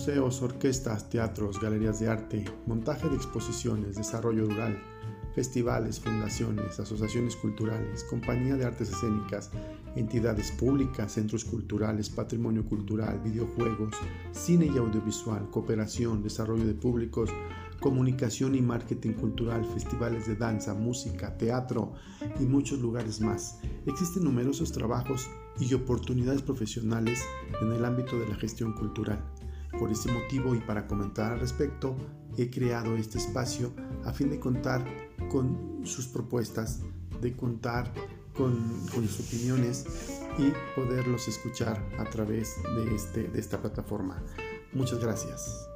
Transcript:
museos, orquestas, teatros, galerías de arte, montaje de exposiciones, desarrollo rural, festivales, fundaciones, asociaciones culturales, compañía de artes escénicas, entidades públicas, centros culturales, patrimonio cultural, videojuegos, cine y audiovisual, cooperación, desarrollo de públicos, comunicación y marketing cultural, festivales de danza, música, teatro y muchos lugares más. Existen numerosos trabajos y oportunidades profesionales en el ámbito de la gestión cultural. Por este motivo y para comentar al respecto, he creado este espacio a fin de contar con sus propuestas, de contar con, sus opiniones y poderlos escuchar a través de, este, de esta plataforma. Muchas gracias.